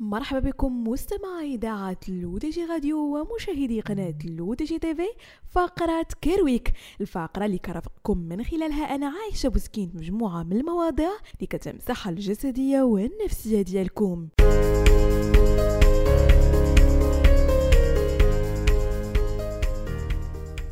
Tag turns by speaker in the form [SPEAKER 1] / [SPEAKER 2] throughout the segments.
[SPEAKER 1] مرحبا بكم مستمعي إذاعة LoudG Radio ومشاهدي قناة LoudG TV فقرة Care Week الفقرة اللي كنرافقكم من خلالها أنا عايشة بوسكين مجموعة من المواضيع اللي كتمس الصحة الجسدية والنفسية ديالكم.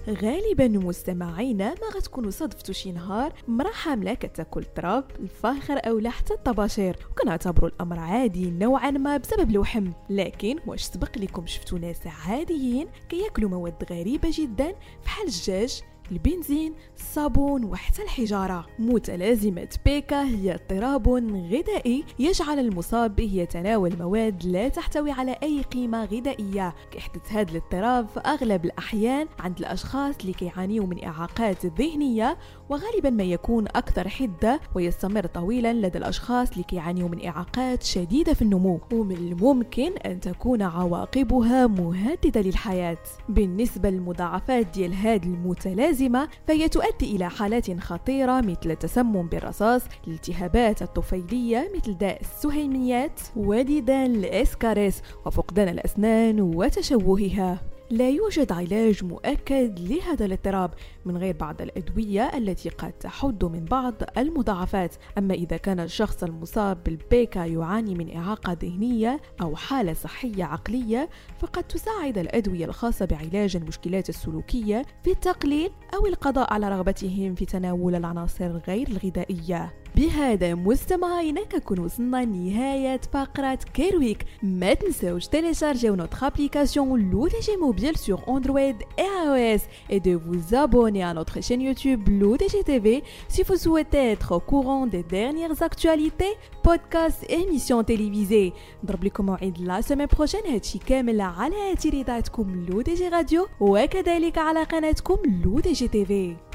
[SPEAKER 1] غالبا مستمعينا ما غتكونوا صدفتوا شي نهار مرا حاملة كتاكل التراب الفاخر أو حتى الطباشير. وكنعتبروا الأمر عادي نوعا ما بسبب الوحم لكن واش سبق لكم شفتوا ناس عاديين كياكلوا مواد غريبة جدا؟ فحال الدجاج البنزين الصابون وحتى الحجارة. متلازمة بيكا هي اضطراب غذائي يجعل المصاب به يتناول مواد لا تحتوي على أي قيمة غذائية. كيحدث هذا الاضطراب في أغلب الأحيان عند الأشخاص اللي كيعانيوا من إعاقات ذهنية وغالبا ما يكون أكثر حدة ويستمر طويلا لدى الأشخاص اللي كيعانيوا من إعاقات شديدة في النمو. ومن الممكن أن تكون عواقبها مهددة للحياة. بالنسبة للمضاعفات ديال هذه المتلازمة فهي تؤدي إلى حالات خطيرة مثل التسمم بالرصاص الالتهابات الطفيلية مثل داء السهيميات وديدان الإسكاريس وفقدان الأسنان وتشوهها. لا يوجد علاج مؤكد لهذا الاضطراب من غير بعض الأدوية التي قد تحد من بعض المضاعفات. أما إذا كان الشخص المصاب بالبيكا يعاني من إعاقة ذهنية أو حالة صحية عقلية فقد تساعد الأدوية الخاصة بعلاج المشكلات السلوكية في التقليل أو القضاء على رغبتهم في تناول العناصر غير الغذائية بهذا مستمعينا كنكون وصلنا لنهاية فقرة Care Week ما تنساوش télécharger notre application LoudG Mobile sur Android et iOS et de vous abonner à notre chaîne YouTube LoudG TV si vous souhaitez être au courant des dernières actualités, podcasts et émissions télévisées. نضرب لكم موعد la semaine prochaine هادشي كامل على اثير اذاعتكم LoudG Radio وكذلك على قناتكم LoudG TV.